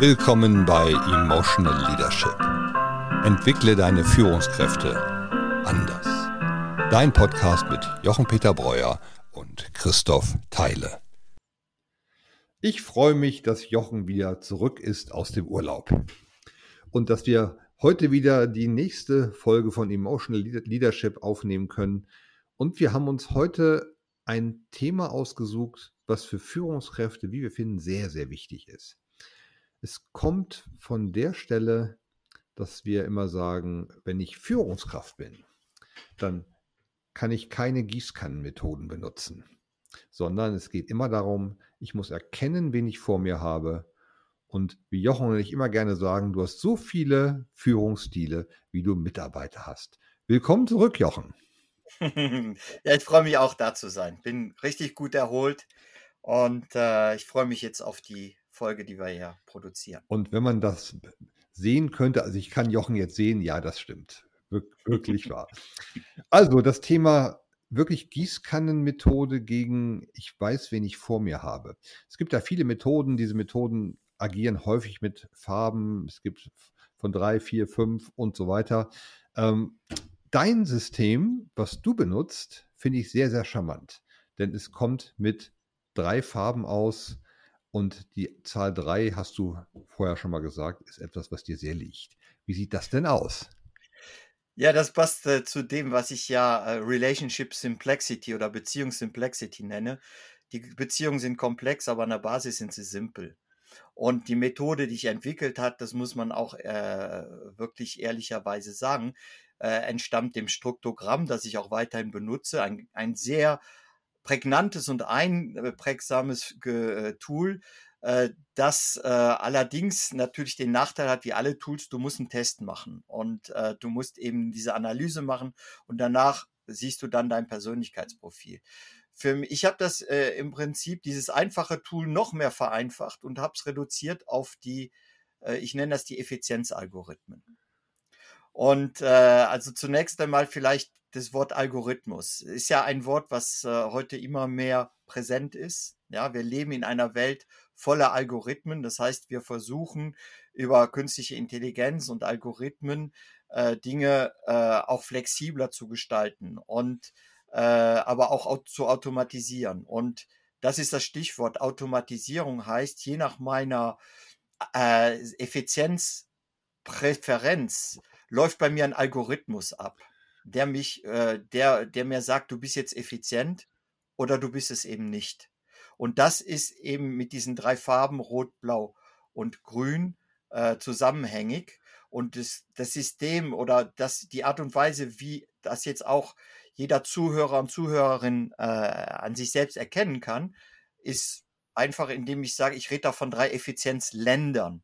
Willkommen bei Emotional Leadership. Entwickle deine Führungskräfte anders. Dein Podcast mit Jochen-Peter Breuer und Christoph Theile. Ich freue mich, dass Jochen wieder zurück ist aus dem Urlaub und dass wir heute wieder die nächste Folge von Emotional Leadership aufnehmen können. Und wir haben uns heute ein Thema ausgesucht, was für Führungskräfte, wie wir finden, sehr, sehr wichtig ist. Es kommt von der Stelle, dass wir immer sagen, wenn ich Führungskraft bin, dann kann ich keine Gießkannenmethoden benutzen, sondern es geht immer darum, ich muss erkennen, wen ich vor mir habe. Und wie Jochen und ich immer gerne sagen, du hast so viele Führungsstile, wie du Mitarbeiter hast. Willkommen zurück, Jochen. ja, ich freue mich auch da zu sein. Bin richtig gut erholt und äh, ich freue mich jetzt auf die Folge, die wir hier produzieren. Und wenn man das sehen könnte, also ich kann Jochen jetzt sehen, ja, das stimmt. Wir wirklich wahr. Also das Thema wirklich Gießkannenmethode gegen ich weiß, wen ich vor mir habe. Es gibt da viele Methoden. Diese Methoden agieren häufig mit Farben. Es gibt von drei, vier, fünf und so weiter. Ähm, dein System, was du benutzt, finde ich sehr, sehr charmant. Denn es kommt mit drei Farben aus. Und die Zahl drei, hast du vorher schon mal gesagt, ist etwas, was dir sehr liegt. Wie sieht das denn aus? Ja, das passt äh, zu dem, was ich ja äh, Relationship Simplicity oder Beziehung Simplicity nenne. Die Beziehungen sind komplex, aber an der Basis sind sie simpel. Und die Methode, die ich entwickelt habe, das muss man auch äh, wirklich ehrlicherweise sagen, äh, entstammt dem Struktogramm, das ich auch weiterhin benutze. Ein, ein sehr prägnantes und einprägsames äh, Tool, äh, das äh, allerdings natürlich den Nachteil hat, wie alle Tools, du musst einen Test machen und du musst eben diese Analyse machen und danach siehst du dann dein Persönlichkeitsprofil. Für mich, ich habe das äh, im Prinzip, dieses einfache Tool noch mehr vereinfacht und habe es reduziert auf die, äh, ich nenne das die Effizienzalgorithmen. Und äh, also zunächst einmal vielleicht das Wort Algorithmus. Ist ja ein Wort, was äh, heute immer mehr präsent ist. Ja, wir leben in einer Welt voller Algorithmen. Das heißt, wir versuchen über künstliche Intelligenz und Algorithmen äh, Dinge äh, auch flexibler zu gestalten und äh, aber auch zu automatisieren. Und das ist das Stichwort. Automatisierung heißt, je nach meiner äh, Effizienzpräferenz läuft bei mir ein Algorithmus ab, der mich, äh, der, der mir sagt, du bist jetzt effizient oder du bist es eben nicht. Und das ist eben mit diesen drei Farben Rot, Blau und Grün äh, zusammenhängig. Und das, das System oder das, die Art und Weise, wie das jetzt auch jeder Zuhörer und Zuhörerin äh, an sich selbst erkennen kann, ist einfach, indem ich sage, ich rede da von drei Effizienzländern.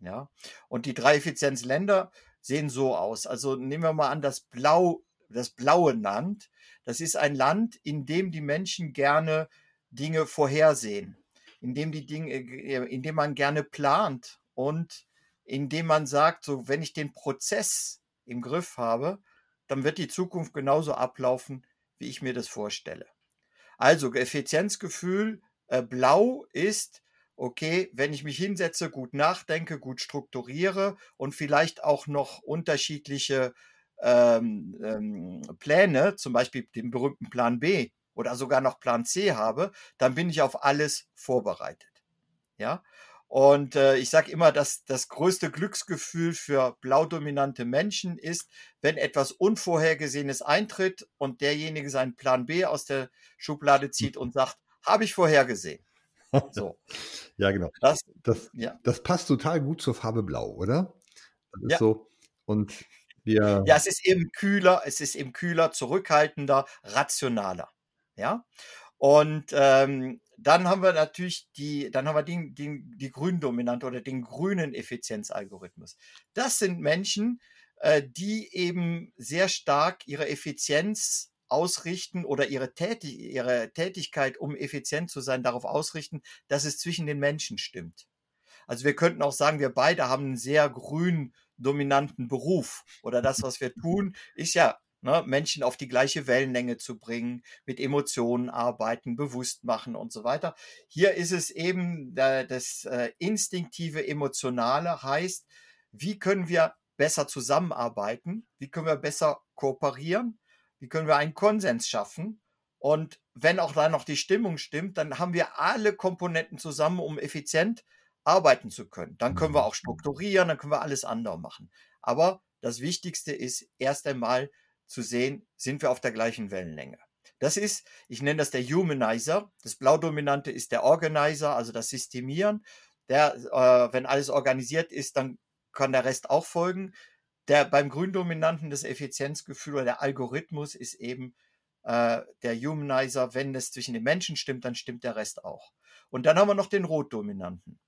Ja, und die drei Effizienzländer sehen so aus. Also nehmen wir mal an, das Blau, das blaue Land. Das ist ein Land, in dem die Menschen gerne Dinge vorhersehen, in dem die Dinge, äh, in dem man gerne plant und in dem man sagt, so wenn ich den Prozess im Griff habe, dann wird die Zukunft genauso ablaufen, wie ich mir das vorstelle. Also Effizienzgefühl äh, blau ist okay, wenn ich mich hinsetze, gut nachdenke, gut strukturiere und vielleicht auch noch unterschiedliche ähm, ähm, Pläne, zum Beispiel den berühmten Plan B oder sogar noch Plan C habe, dann bin ich auf alles vorbereitet. Ja. Und äh, ich sage immer, dass das größte Glücksgefühl für blaudominante Menschen ist, wenn etwas Unvorhergesehenes eintritt und derjenige seinen Plan B aus der Schublade zieht und sagt, habe ich vorhergesehen. So. ja, genau. Das, das, ja. das passt total gut zur Farbe Blau, oder? Das ist ja. so. Und wir. Ja, es ist eben kühler, es ist eben kühler, zurückhaltender, rationaler. Ja. Und ähm, dann haben wir natürlich die, dann haben wir den, den, die Gründominante oder den grünen Effizienzalgorithmus. Das sind Menschen, äh, die eben sehr stark ihre Effizienz ausrichten oder ihre, Tätig ihre Tätigkeit, um effizient zu sein, darauf ausrichten, dass es zwischen den Menschen stimmt. Also wir könnten auch sagen, wir beide haben einen sehr grün dominanten Beruf oder das, was wir tun, ist ja ne, Menschen auf die gleiche Wellenlänge zu bringen, mit Emotionen arbeiten, bewusst machen und so weiter. Hier ist es eben äh, das äh, instinktive, emotionale heißt, wie können wir besser zusammenarbeiten? Wie können wir besser kooperieren? Wie können wir einen Konsens schaffen? Und wenn auch da noch die Stimmung stimmt, dann haben wir alle Komponenten zusammen, um effizient arbeiten zu können. Dann können wir mhm. auch strukturieren, dann können wir alles andere machen. Aber das Wichtigste ist erst einmal zu sehen, sind wir auf der gleichen Wellenlänge. Das ist, ich nenne das der Humanizer. Das Blaudominante ist der Organizer, also das Systemieren. Der, äh, wenn alles organisiert ist, dann kann der Rest auch folgen. Der beim Gründominanten das Effizienzgefühl oder der Algorithmus ist eben äh, der Humanizer. Wenn es zwischen den Menschen stimmt, dann stimmt der Rest auch. Und dann haben wir noch den Rotdominanten.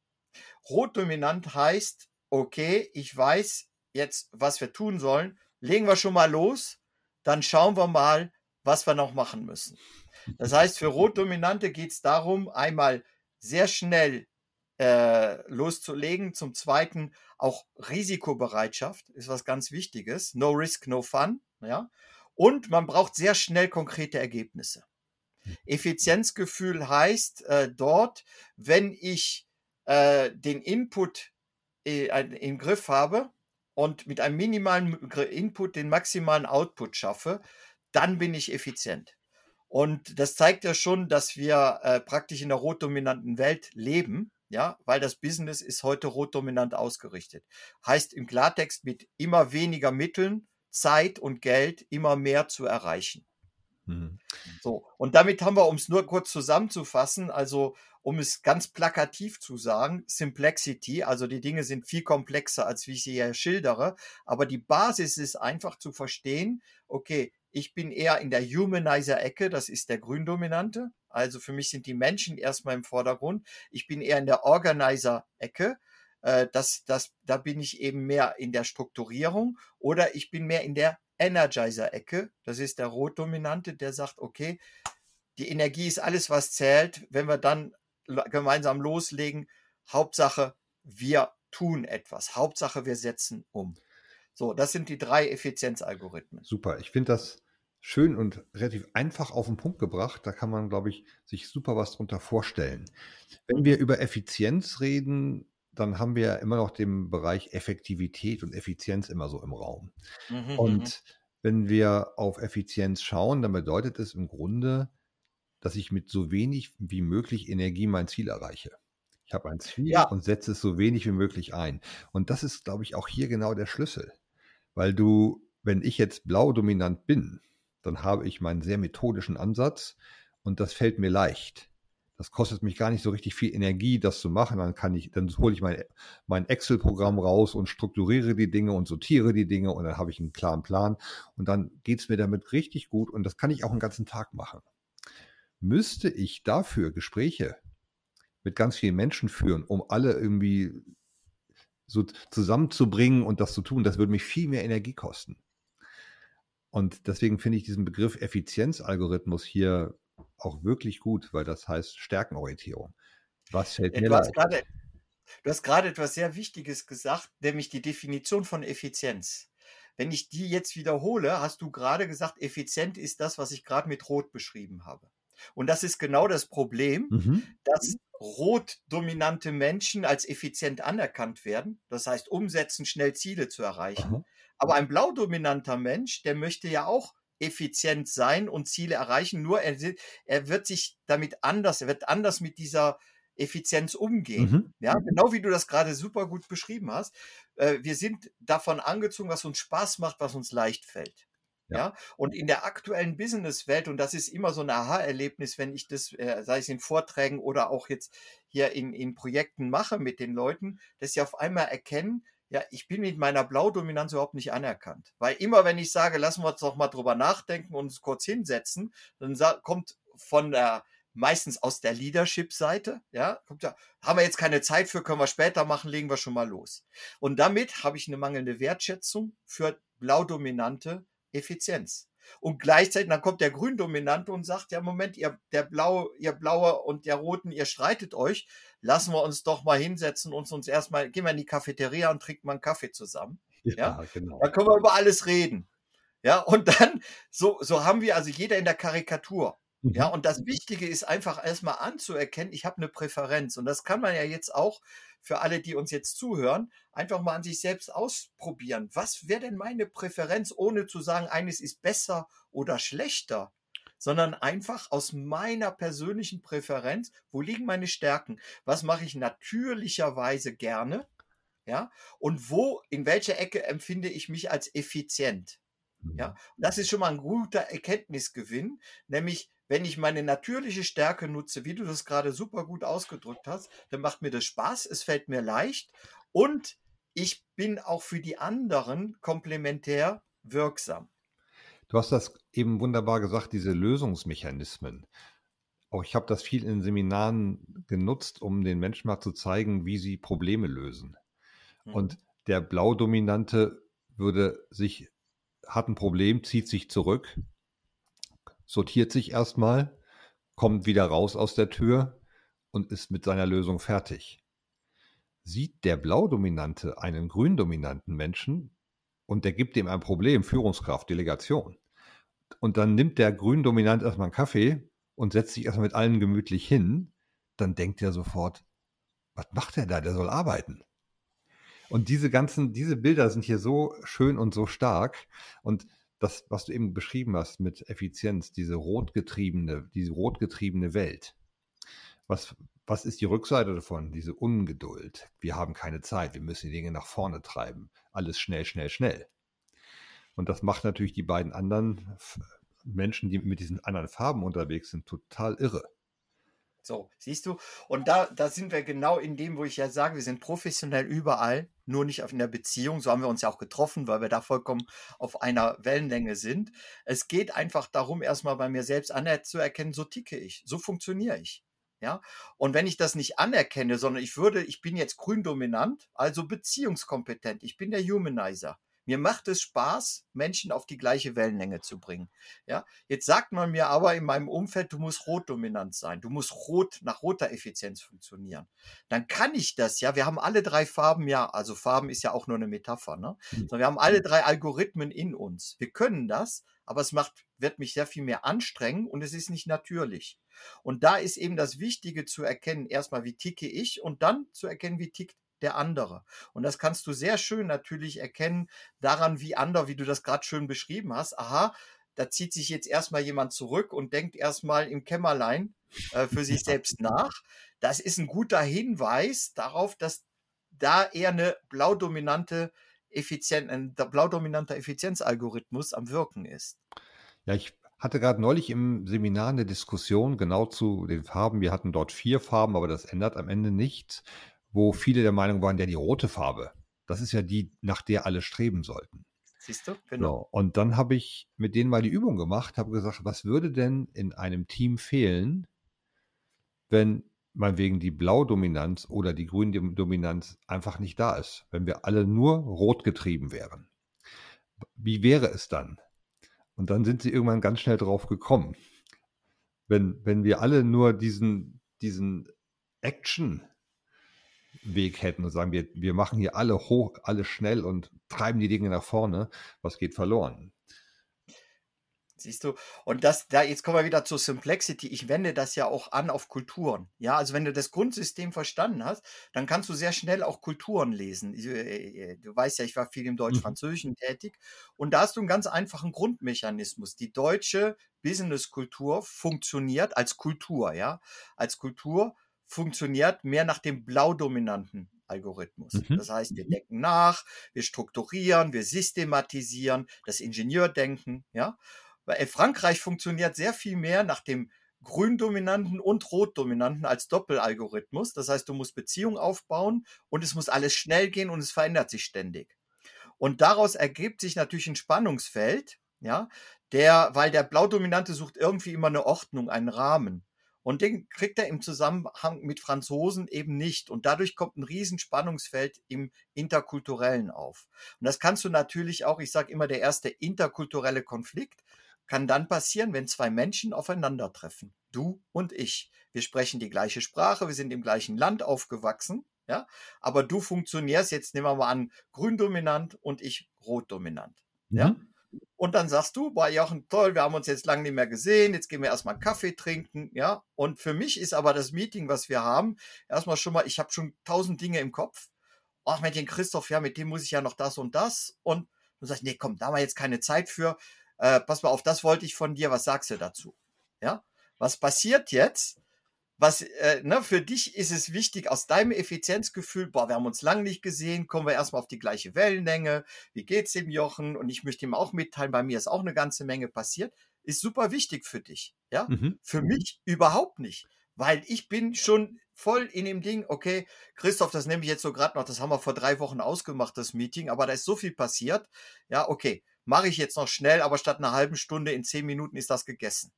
Rotdominant heißt, okay, ich weiß jetzt, was wir tun sollen. Legen wir schon mal los dann schauen wir mal, was wir noch machen müssen. Das heißt, für Rotdominante geht es darum, einmal sehr schnell äh, loszulegen. Zum Zweiten auch Risikobereitschaft ist was ganz Wichtiges. No risk, no fun. Ja? Und man braucht sehr schnell konkrete Ergebnisse. Effizienzgefühl heißt äh, dort, wenn ich äh, den Input äh, im Griff habe, und mit einem minimalen Input den maximalen Output schaffe, dann bin ich effizient. Und das zeigt ja schon, dass wir äh, praktisch in der rotdominanten Welt leben, ja, weil das Business ist heute rotdominant ausgerichtet. Heißt im Klartext mit immer weniger Mitteln, Zeit und Geld immer mehr zu erreichen. Mhm. So, und damit haben wir, um es nur kurz zusammenzufassen, also um es ganz plakativ zu sagen, Simplexity, also die Dinge sind viel komplexer, als wie ich sie hier schildere, aber die Basis ist einfach zu verstehen, okay, ich bin eher in der Humanizer-Ecke, das ist der Gründominante, also für mich sind die Menschen erstmal im Vordergrund. Ich bin eher in der Organizer-Ecke, äh, das, das, da bin ich eben mehr in der Strukturierung oder ich bin mehr in der Energizer-Ecke, das ist der Rotdominante, der sagt, okay, die Energie ist alles, was zählt. Wenn wir dann gemeinsam loslegen. Hauptsache, wir tun etwas. Hauptsache, wir setzen um. So, das sind die drei Effizienzalgorithmen. Super. Ich finde das schön und relativ einfach auf den Punkt gebracht. Da kann man, glaube ich, sich super was drunter vorstellen. Wenn wir über Effizienz reden, dann haben wir immer noch den Bereich Effektivität und Effizienz immer so im Raum. Mhm, und mhm. wenn wir auf Effizienz schauen, dann bedeutet es im Grunde, dass ich mit so wenig wie möglich Energie mein Ziel erreiche. Ich habe ein Ziel ja. und setze es so wenig wie möglich ein. Und das ist, glaube ich, auch hier genau der Schlüssel. Weil du, wenn ich jetzt blau dominant bin, dann habe ich meinen sehr methodischen Ansatz und das fällt mir leicht. Das kostet mich gar nicht so richtig viel Energie, das zu machen. Dann kann ich, dann hole ich mein, mein Excel-Programm raus und strukturiere die Dinge und sortiere die Dinge und dann habe ich einen klaren Plan und dann geht es mir damit richtig gut und das kann ich auch einen ganzen Tag machen müsste ich dafür Gespräche mit ganz vielen Menschen führen, um alle irgendwie so zusammenzubringen und das zu tun, das würde mich viel mehr Energie kosten. Und deswegen finde ich diesen Begriff Effizienzalgorithmus hier auch wirklich gut, weil das heißt Stärkenorientierung. Was fällt mir du hast, gerade, du hast gerade etwas sehr Wichtiges gesagt, nämlich die Definition von Effizienz. Wenn ich die jetzt wiederhole, hast du gerade gesagt, effizient ist das, was ich gerade mit Rot beschrieben habe. Und das ist genau das Problem, mhm. dass rot-dominante Menschen als effizient anerkannt werden. Das heißt, umsetzen, schnell Ziele zu erreichen. Aha. Aber ein blau-dominanter Mensch, der möchte ja auch effizient sein und Ziele erreichen. Nur er, er wird sich damit anders, er wird anders mit dieser Effizienz umgehen. Mhm. Ja, genau wie du das gerade super gut beschrieben hast. Äh, wir sind davon angezogen, was uns Spaß macht, was uns leicht fällt. Ja. ja. Und in der aktuellen Businesswelt, und das ist immer so ein Aha-Erlebnis, wenn ich das, äh, sei es in Vorträgen oder auch jetzt hier in, in Projekten mache mit den Leuten, dass sie auf einmal erkennen, ja, ich bin mit meiner Blaudominanz überhaupt nicht anerkannt. Weil immer, wenn ich sage, lassen wir uns doch mal drüber nachdenken und uns kurz hinsetzen, dann kommt von der, meistens aus der Leadership-Seite, ja, kommt ja, haben wir jetzt keine Zeit für, können wir später machen, legen wir schon mal los. Und damit habe ich eine mangelnde Wertschätzung für Blaudominante Effizienz. Und gleichzeitig, dann kommt der Gründominante und sagt, ja, Moment, ihr, der Blaue, ihr Blaue und der Roten, ihr streitet euch. Lassen wir uns doch mal hinsetzen und uns erstmal, gehen wir in die Cafeteria und trinken mal einen Kaffee zusammen. Ja, ja? genau. Da können wir über alles reden. Ja, und dann, so, so haben wir also jeder in der Karikatur. Mhm. Ja, und das Wichtige ist einfach erstmal anzuerkennen, ich habe eine Präferenz. Und das kann man ja jetzt auch für alle, die uns jetzt zuhören, einfach mal an sich selbst ausprobieren. Was wäre denn meine Präferenz, ohne zu sagen, eines ist besser oder schlechter? sondern einfach aus meiner persönlichen Präferenz, wo liegen meine Stärken? Was mache ich natürlicherweise gerne? Ja, und wo, in welcher Ecke empfinde ich mich als effizient? Ja, mhm. und das ist schon mal ein guter Erkenntnisgewinn, nämlich wenn ich meine natürliche Stärke nutze, wie du das gerade super gut ausgedrückt hast, dann macht mir das Spaß, es fällt mir leicht und ich bin auch für die anderen komplementär wirksam. Du hast das eben wunderbar gesagt, diese Lösungsmechanismen. Auch ich habe das viel in Seminaren genutzt, um den Menschen mal zu zeigen, wie sie Probleme lösen. Mhm. Und der Blaudominante würde sich, hat ein Problem, zieht sich zurück, sortiert sich erstmal, kommt wieder raus aus der Tür und ist mit seiner Lösung fertig. Sieht der Blaudominante einen gründominanten Menschen und der gibt ihm ein Problem, Führungskraft, Delegation, und dann nimmt der Gründominant erstmal einen Kaffee und setzt sich erstmal mit allen gemütlich hin, dann denkt er sofort, was macht er da? Der soll arbeiten. Und diese ganzen, diese Bilder sind hier so schön und so stark. Und das, was du eben beschrieben hast mit Effizienz, diese rotgetriebene, diese rotgetriebene Welt. Was, was ist die Rückseite davon? Diese Ungeduld. Wir haben keine Zeit. Wir müssen die Dinge nach vorne treiben. Alles schnell, schnell, schnell. Und das macht natürlich die beiden anderen Menschen, die mit diesen anderen Farben unterwegs sind, total irre. So, siehst du? Und da, da sind wir genau in dem, wo ich ja sage, wir sind professionell überall, nur nicht in der Beziehung. So haben wir uns ja auch getroffen, weil wir da vollkommen auf einer Wellenlänge sind. Es geht einfach darum, erstmal bei mir selbst anzuerkennen, so ticke ich, so funktioniere ich. Ja, und wenn ich das nicht anerkenne, sondern ich würde, ich bin jetzt grün dominant, also beziehungskompetent, ich bin der Humanizer. Mir macht es Spaß, Menschen auf die gleiche Wellenlänge zu bringen. Ja, jetzt sagt man mir aber in meinem Umfeld, du musst rot dominant sein. Du musst rot nach roter Effizienz funktionieren. Dann kann ich das ja. Wir haben alle drei Farben ja, also Farben ist ja auch nur eine Metapher, ne? Mhm. wir haben alle drei Algorithmen in uns. Wir können das, aber es macht, wird mich sehr viel mehr anstrengen und es ist nicht natürlich. Und da ist eben das Wichtige zu erkennen, erstmal, wie ticke ich und dann zu erkennen, wie tickt der andere. Und das kannst du sehr schön natürlich erkennen daran, wie andere, wie du das gerade schön beschrieben hast. Aha, da zieht sich jetzt erstmal jemand zurück und denkt erstmal im Kämmerlein äh, für sich selbst nach. Das ist ein guter Hinweis darauf, dass da eher eine blaudominante Effizient, ein blaudominanter Effizienzalgorithmus am Wirken ist. Ja, ich hatte gerade neulich im Seminar eine Diskussion genau zu den Farben. Wir hatten dort vier Farben, aber das ändert am Ende nichts wo viele der Meinung waren, ja, die rote Farbe, das ist ja die, nach der alle streben sollten. Siehst du? Genau. So, und dann habe ich mit denen mal die Übung gemacht, habe gesagt, was würde denn in einem Team fehlen, wenn meinetwegen die Blaudominanz oder die Gründominanz einfach nicht da ist, wenn wir alle nur rot getrieben wären. Wie wäre es dann? Und dann sind sie irgendwann ganz schnell drauf gekommen. Wenn, wenn wir alle nur diesen, diesen Action Weg hätten und sagen, wir, wir machen hier alle hoch, alle schnell und treiben die Dinge nach vorne, was geht verloren? Siehst du? Und das, da, jetzt kommen wir wieder zur Simplexity. Ich wende das ja auch an auf Kulturen. Ja, also wenn du das Grundsystem verstanden hast, dann kannst du sehr schnell auch Kulturen lesen. Äh, äh, du weißt ja, ich war viel im Deutsch-Französischen mhm. tätig. Und da hast du einen ganz einfachen Grundmechanismus. Die deutsche Businesskultur funktioniert als Kultur, ja, als Kultur funktioniert mehr nach dem blau-dominanten Algorithmus. Mhm. Das heißt, wir mhm. decken nach, wir strukturieren, wir systematisieren, das Ingenieurdenken, ja. Weil Frankreich funktioniert sehr viel mehr nach dem grün-dominanten und rot-dominanten als Doppelalgorithmus. Das heißt, du musst Beziehungen aufbauen und es muss alles schnell gehen und es verändert sich ständig. Und daraus ergibt sich natürlich ein Spannungsfeld, ja, der, weil der Blau-Dominante sucht irgendwie immer eine Ordnung, einen Rahmen. Und den kriegt er im Zusammenhang mit Franzosen eben nicht. Und dadurch kommt ein Riesenspannungsfeld im Interkulturellen auf. Und das kannst du natürlich auch, ich sage immer, der erste interkulturelle Konflikt kann dann passieren, wenn zwei Menschen aufeinandertreffen. Du und ich. Wir sprechen die gleiche Sprache, wir sind im gleichen Land aufgewachsen, ja. Aber du funktionierst, jetzt nehmen wir mal an, grün dominant und ich rot dominant, ja. Mhm. Und dann sagst du, boah, Jochen, toll, wir haben uns jetzt lange nicht mehr gesehen, jetzt gehen wir erstmal einen Kaffee trinken, ja. Und für mich ist aber das Meeting, was wir haben, erstmal schon mal, ich habe schon tausend Dinge im Kopf. Ach, mit dem Christoph, ja, mit dem muss ich ja noch das und das. Und du sagst, nee, komm, da haben wir jetzt keine Zeit für. Äh, pass mal auf, das wollte ich von dir, was sagst du dazu? Ja. Was passiert jetzt? Was, äh, ne, für dich ist es wichtig, aus deinem Effizienzgefühl, boah, wir haben uns lange nicht gesehen, kommen wir erstmal auf die gleiche Wellenlänge, wie geht's dem Jochen? Und ich möchte ihm auch mitteilen, bei mir ist auch eine ganze Menge passiert, ist super wichtig für dich, ja? Mhm. Für mich überhaupt nicht, weil ich bin schon voll in dem Ding, okay, Christoph, das nehme ich jetzt so gerade noch, das haben wir vor drei Wochen ausgemacht, das Meeting, aber da ist so viel passiert, ja, okay, mache ich jetzt noch schnell, aber statt einer halben Stunde in zehn Minuten ist das gegessen.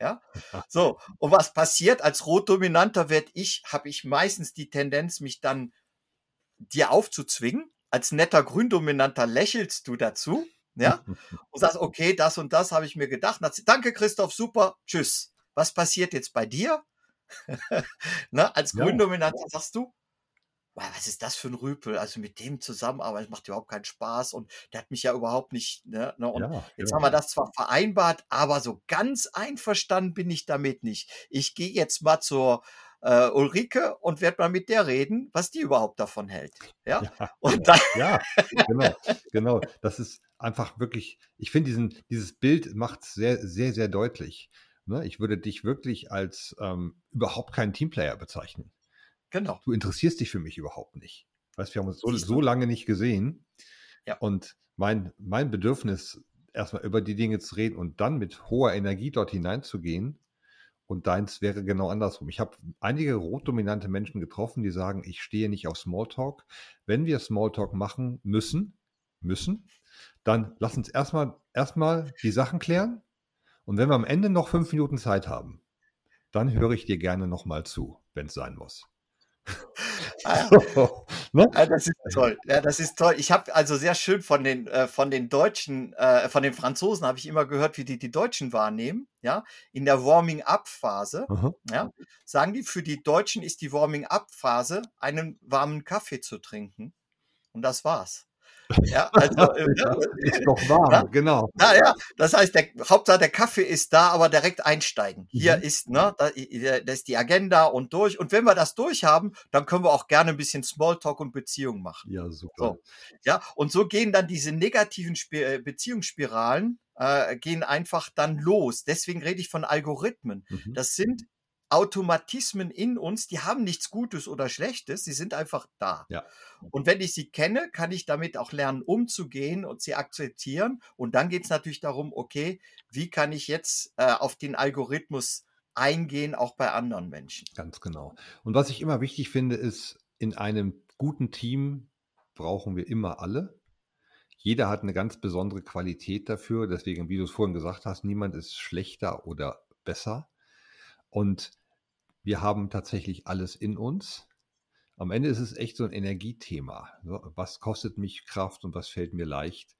Ja, so. Und was passiert als Rotdominanter werde ich, habe ich meistens die Tendenz, mich dann dir aufzuzwingen. Als netter Gründominanter lächelst du dazu, ja, und sagst, okay, das und das habe ich mir gedacht. Danke, Christoph, super, tschüss. Was passiert jetzt bei dir? ne, als Gründominanter ja. sagst du, was ist das für ein Rüpel? Also mit dem zusammenarbeiten macht überhaupt keinen Spaß und der hat mich ja überhaupt nicht. Ne, ne? Und ja, jetzt ja. haben wir das zwar vereinbart, aber so ganz einverstanden bin ich damit nicht. Ich gehe jetzt mal zur äh, Ulrike und werde mal mit der reden, was die überhaupt davon hält. Ja, ja und dann ja genau, genau. Das ist einfach wirklich. Ich finde diesen dieses Bild macht sehr sehr sehr deutlich. Ne? Ich würde dich wirklich als ähm, überhaupt keinen Teamplayer bezeichnen. Genau. Du interessierst dich für mich überhaupt nicht. Weißt, wir haben uns so, so lange nicht gesehen. Ja. Und mein, mein Bedürfnis, erstmal über die Dinge zu reden und dann mit hoher Energie dort hineinzugehen. Und deins wäre genau andersrum. Ich habe einige rotdominante Menschen getroffen, die sagen, ich stehe nicht auf Smalltalk. Wenn wir Smalltalk machen müssen, müssen, dann lass uns erstmal erstmal die Sachen klären. Und wenn wir am Ende noch fünf Minuten Zeit haben, dann höre ich dir gerne nochmal zu, wenn es sein muss. Ah, ne? ah, das ist toll. Ja, das ist toll. Ich habe also sehr schön von den äh, von den Deutschen, äh, von den Franzosen habe ich immer gehört, wie die die Deutschen wahrnehmen. Ja, in der Warming-up-Phase. Ja, sagen die, für die Deutschen ist die Warming-up-Phase, einen warmen Kaffee zu trinken. Und das war's. Ja, also, äh, ist doch warm, ja? genau. Ja, ja, das heißt, der Hauptsache der Kaffee ist da, aber direkt einsteigen. Hier mhm. ist, ne, da, da, ist die Agenda und durch. Und wenn wir das durch haben, dann können wir auch gerne ein bisschen Smalltalk und Beziehung machen. Ja, super. So, ja, und so gehen dann diese negativen Sp äh, Beziehungsspiralen äh, gehen einfach dann los. Deswegen rede ich von Algorithmen. Mhm. Das sind Automatismen in uns, die haben nichts Gutes oder Schlechtes, sie sind einfach da. Ja. Und wenn ich sie kenne, kann ich damit auch lernen, umzugehen und sie akzeptieren. Und dann geht es natürlich darum, okay, wie kann ich jetzt äh, auf den Algorithmus eingehen, auch bei anderen Menschen. Ganz genau. Und was ich immer wichtig finde, ist, in einem guten Team brauchen wir immer alle. Jeder hat eine ganz besondere Qualität dafür. Deswegen, wie du es vorhin gesagt hast, niemand ist schlechter oder besser. Und wir haben tatsächlich alles in uns. Am Ende ist es echt so ein Energiethema. Was kostet mich Kraft und was fällt mir leicht?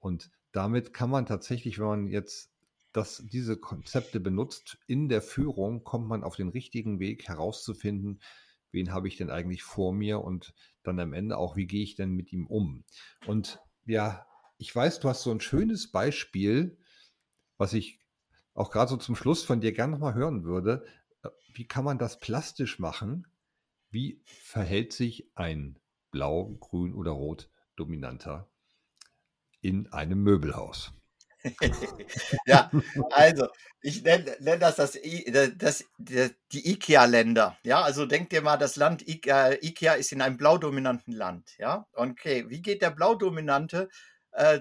Und damit kann man tatsächlich, wenn man jetzt das, diese Konzepte benutzt, in der Führung kommt man auf den richtigen Weg herauszufinden, wen habe ich denn eigentlich vor mir und dann am Ende auch, wie gehe ich denn mit ihm um? Und ja, ich weiß, du hast so ein schönes Beispiel, was ich auch gerade so zum Schluss von dir gerne nochmal hören würde, äh, wie kann man das plastisch machen? Wie verhält sich ein blau, grün oder rot dominanter in einem Möbelhaus? ja, also ich nenne nenn das, das, das, das die IKEA-Länder. Ja, also denk dir mal, das Land IKEA, IKEA ist in einem blaudominanten Land. Ja, okay, wie geht der blaudominante äh,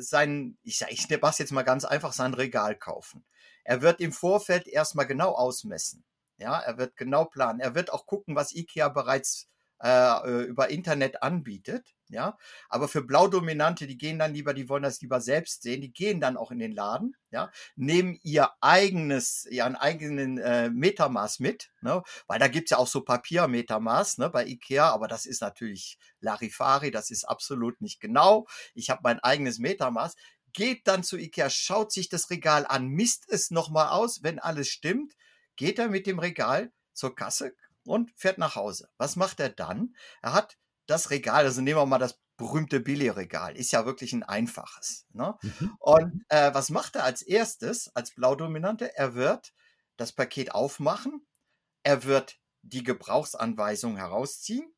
sein, ich sage, ich mach's jetzt mal ganz einfach, sein Regal kaufen. Er wird im Vorfeld erstmal genau ausmessen. Ja, er wird genau planen. Er wird auch gucken, was IKEA bereits äh, äh, über Internet anbietet. Ja, aber für Blaudominante, die gehen dann lieber, die wollen das lieber selbst sehen, die gehen dann auch in den Laden, ja, nehmen ihr eigenes, ihren eigenen äh, Metermaß mit, ne, weil da gibt's ja auch so Papiermetermaß, ne, bei Ikea, aber das ist natürlich Larifari, das ist absolut nicht genau. Ich habe mein eigenes Metermaß, geht dann zu Ikea, schaut sich das Regal an, misst es nochmal aus, wenn alles stimmt, geht er mit dem Regal zur Kasse und fährt nach Hause. Was macht er dann? Er hat das Regal, also nehmen wir mal das berühmte Billigregal, ist ja wirklich ein einfaches. Ne? Mhm. Und äh, was macht er als erstes, als Blaudominante? Er wird das Paket aufmachen, er wird die Gebrauchsanweisung herausziehen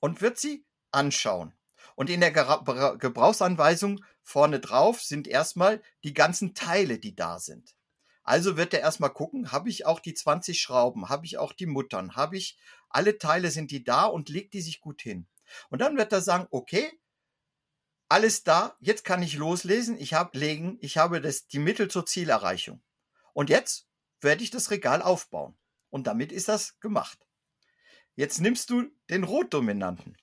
und wird sie anschauen. Und in der Gebrauchsanweisung vorne drauf sind erstmal die ganzen Teile, die da sind. Also wird er erstmal gucken, habe ich auch die 20 Schrauben, habe ich auch die Muttern, habe ich alle Teile sind die da und legt die sich gut hin. Und dann wird er sagen, okay, alles da, jetzt kann ich loslesen, ich habe legen, ich habe das, die Mittel zur Zielerreichung. Und jetzt werde ich das Regal aufbauen. Und damit ist das gemacht. Jetzt nimmst du den Rotdominanten.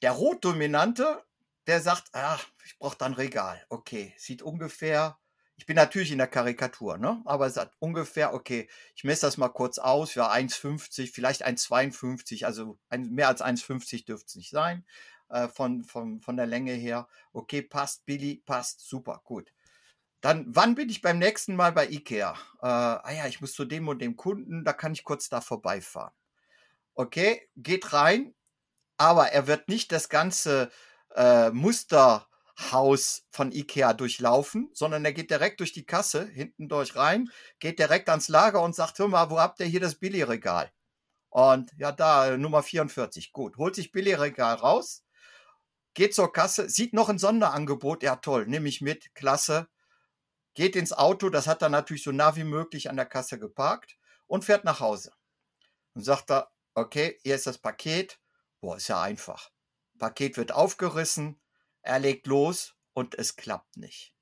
Der Rotdominante, der sagt, ach, ich brauche dann Regal. Okay, sieht ungefähr, ich bin natürlich in der Karikatur, ne? aber es sagt ungefähr, okay, ich messe das mal kurz aus, für 1,50, vielleicht 1,52, also ein, mehr als 1,50 dürfte es nicht sein, äh, von, von, von der Länge her. Okay, passt, Billy, passt, super, gut. Dann, wann bin ich beim nächsten Mal bei Ikea? Äh, ah ja, ich muss zu dem und dem Kunden, da kann ich kurz da vorbeifahren. Okay, geht rein, aber er wird nicht das ganze äh, Musterhaus von Ikea durchlaufen, sondern er geht direkt durch die Kasse, hinten durch rein, geht direkt ans Lager und sagt, hör mal, wo habt ihr hier das Billigregal? Und ja, da, Nummer 44. Gut, holt sich Billigregal raus, geht zur Kasse, sieht noch ein Sonderangebot, ja toll, nehme ich mit, klasse, geht ins Auto, das hat er natürlich so nah wie möglich an der Kasse geparkt und fährt nach Hause. Und sagt er, okay, hier ist das Paket, Boah, ist ja einfach. Paket wird aufgerissen, er legt los und es klappt nicht.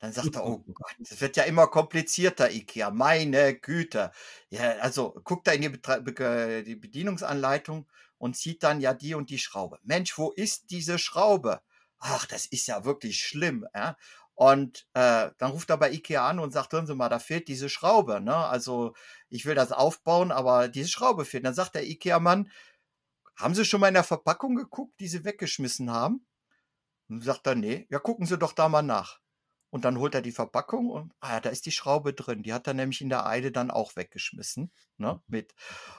Dann sagt er, oh Gott, das wird ja immer komplizierter, Ikea. Meine Güte. Ja, also guckt er in die, Betre die Bedienungsanleitung und sieht dann ja die und die Schraube. Mensch, wo ist diese Schraube? Ach, das ist ja wirklich schlimm. Ja? Und äh, dann ruft er bei Ikea an und sagt, hören Sie mal, da fehlt diese Schraube. Ne? Also ich will das aufbauen, aber diese Schraube fehlt. Dann sagt der Ikea-Mann, haben Sie schon mal in der Verpackung geguckt, die Sie weggeschmissen haben? Und sagt er, nee, ja, gucken Sie doch da mal nach. Und dann holt er die Verpackung und, ah ja, da ist die Schraube drin. Die hat er nämlich in der Eide dann auch weggeschmissen, ne, mit.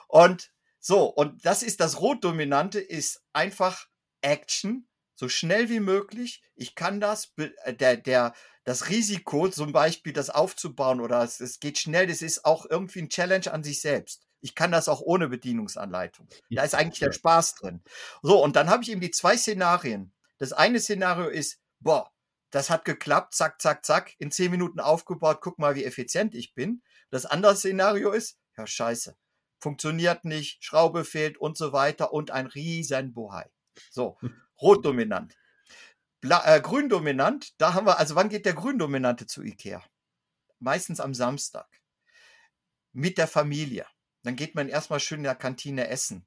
Und so, und das ist das Rotdominante, ist einfach Action, so schnell wie möglich. Ich kann das, äh, der, der, das Risiko, zum Beispiel das aufzubauen oder es, es geht schnell, das ist auch irgendwie ein Challenge an sich selbst. Ich kann das auch ohne Bedienungsanleitung. Da ist eigentlich der Spaß drin. So, und dann habe ich eben die zwei Szenarien. Das eine Szenario ist, boah, das hat geklappt, zack, zack, zack, in zehn Minuten aufgebaut, guck mal, wie effizient ich bin. Das andere Szenario ist, ja, scheiße, funktioniert nicht, Schraube fehlt und so weiter und ein riesen Bohai. So, rotdominant. Bla, äh, gründominant, da haben wir, also wann geht der Gründominante zu Ikea? Meistens am Samstag. Mit der Familie. Dann geht man erstmal schön in der Kantine essen.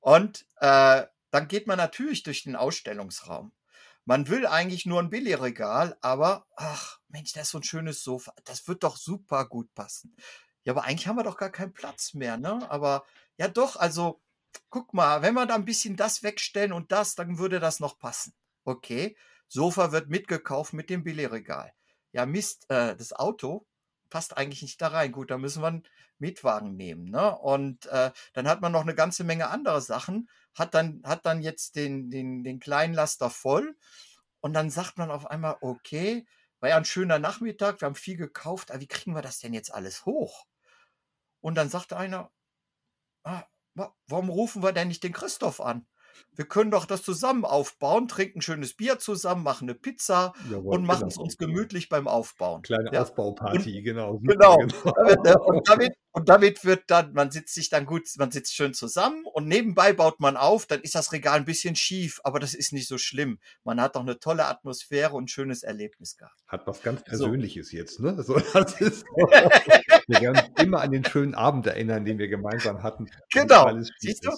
Und äh, dann geht man natürlich durch den Ausstellungsraum. Man will eigentlich nur ein Billigregal, aber ach, Mensch, das ist so ein schönes Sofa. Das wird doch super gut passen. Ja, aber eigentlich haben wir doch gar keinen Platz mehr, ne? Aber ja doch, also guck mal, wenn wir da ein bisschen das wegstellen und das, dann würde das noch passen. Okay, Sofa wird mitgekauft mit dem Billigregal. Ja, Mist, äh, das Auto passt eigentlich nicht da rein. Gut, da müssen wir einen Mietwagen nehmen. Ne? Und äh, dann hat man noch eine ganze Menge andere Sachen, hat dann, hat dann jetzt den, den, den kleinen Laster voll und dann sagt man auf einmal, okay, war ja ein schöner Nachmittag, wir haben viel gekauft, aber wie kriegen wir das denn jetzt alles hoch? Und dann sagt einer, ah, warum rufen wir denn nicht den Christoph an? Wir können doch das zusammen aufbauen, trinken schönes Bier zusammen, machen eine Pizza Jawohl, und machen es genau. uns gemütlich beim Aufbauen. Kleine ja. Aufbauparty, genau. Genau. genau. Und, damit, und damit wird dann, man sitzt sich dann gut, man sitzt schön zusammen und nebenbei baut man auf, dann ist das Regal ein bisschen schief, aber das ist nicht so schlimm. Man hat doch eine tolle Atmosphäre und ein schönes Erlebnis gehabt. Hat was ganz Persönliches so. jetzt, ne? So, das ist wir werden immer an den schönen Abend erinnern, den wir gemeinsam hatten. Genau. Siehst du?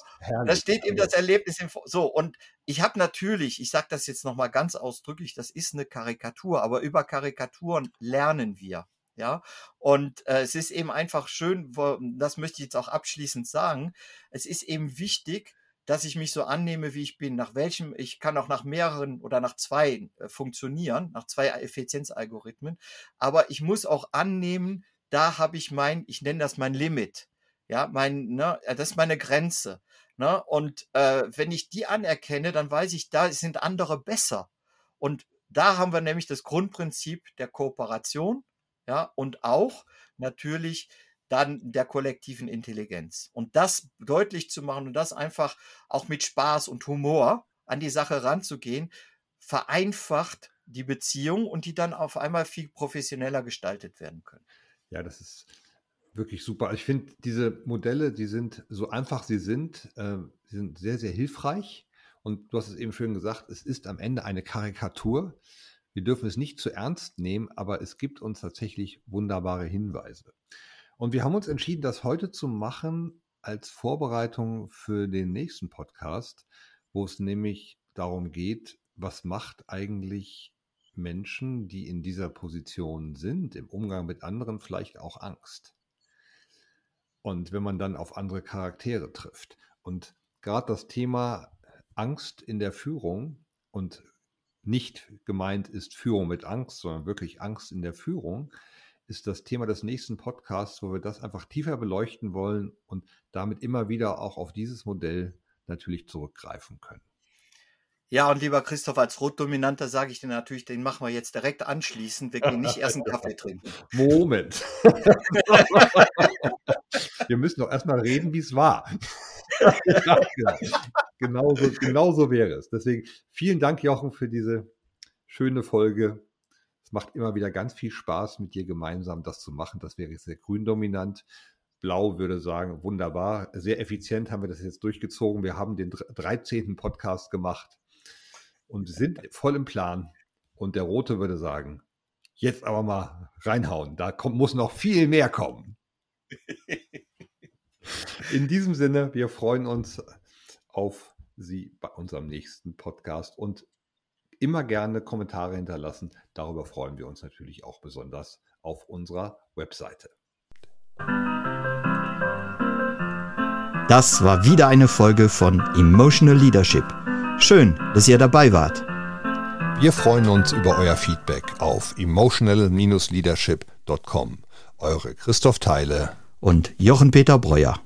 Da steht eben das Erlebnis im So, und ich habe natürlich, ich sage das jetzt nochmal ganz ausdrücklich, das ist eine Karikatur, aber über Karikaturen lernen wir. Ja, und äh, es ist eben einfach schön, wo, das möchte ich jetzt auch abschließend sagen, es ist eben wichtig, dass ich mich so annehme, wie ich bin, nach welchem, ich kann auch nach mehreren oder nach zwei äh, funktionieren, nach zwei Effizienzalgorithmen, aber ich muss auch annehmen, da habe ich mein, ich nenne das mein Limit. Ja, mein, ne, das ist meine Grenze. Ne? Und äh, wenn ich die anerkenne, dann weiß ich, da sind andere besser. Und da haben wir nämlich das Grundprinzip der Kooperation, ja, und auch natürlich dann der kollektiven Intelligenz. Und das deutlich zu machen und das einfach auch mit Spaß und Humor an die Sache ranzugehen, vereinfacht die Beziehung und die dann auf einmal viel professioneller gestaltet werden können. Ja, das ist wirklich super. Ich finde, diese Modelle, die sind so einfach sie sind, äh, sie sind sehr, sehr hilfreich. Und du hast es eben schön gesagt, es ist am Ende eine Karikatur. Wir dürfen es nicht zu ernst nehmen, aber es gibt uns tatsächlich wunderbare Hinweise. Und wir haben uns entschieden, das heute zu machen als Vorbereitung für den nächsten Podcast, wo es nämlich darum geht, was macht eigentlich Menschen, die in dieser Position sind, im Umgang mit anderen vielleicht auch Angst. Und wenn man dann auf andere Charaktere trifft. Und gerade das Thema Angst in der Führung und nicht gemeint ist Führung mit Angst, sondern wirklich Angst in der Führung, ist das Thema des nächsten Podcasts, wo wir das einfach tiefer beleuchten wollen und damit immer wieder auch auf dieses Modell natürlich zurückgreifen können. Ja, und lieber Christoph, als Rotdominanter sage ich dir natürlich, den machen wir jetzt direkt anschließend. Wir gehen nicht erst einen Kaffee trinken. Moment. wir müssen doch erstmal reden, wie es war. ja, genau. so, genau so wäre es. Deswegen vielen Dank, Jochen, für diese schöne Folge es macht immer wieder ganz viel Spaß, mit dir gemeinsam das zu machen. Das wäre sehr grün dominant. Blau würde sagen, wunderbar, sehr effizient haben wir das jetzt durchgezogen. Wir haben den 13. Podcast gemacht und sind voll im Plan. Und der Rote würde sagen, jetzt aber mal reinhauen. Da kommt, muss noch viel mehr kommen. In diesem Sinne, wir freuen uns auf Sie bei unserem nächsten Podcast und immer gerne Kommentare hinterlassen. Darüber freuen wir uns natürlich auch besonders auf unserer Webseite. Das war wieder eine Folge von Emotional Leadership. Schön, dass ihr dabei wart. Wir freuen uns über euer Feedback auf emotional-leadership.com. Eure Christoph Teile und Jochen Peter Breuer.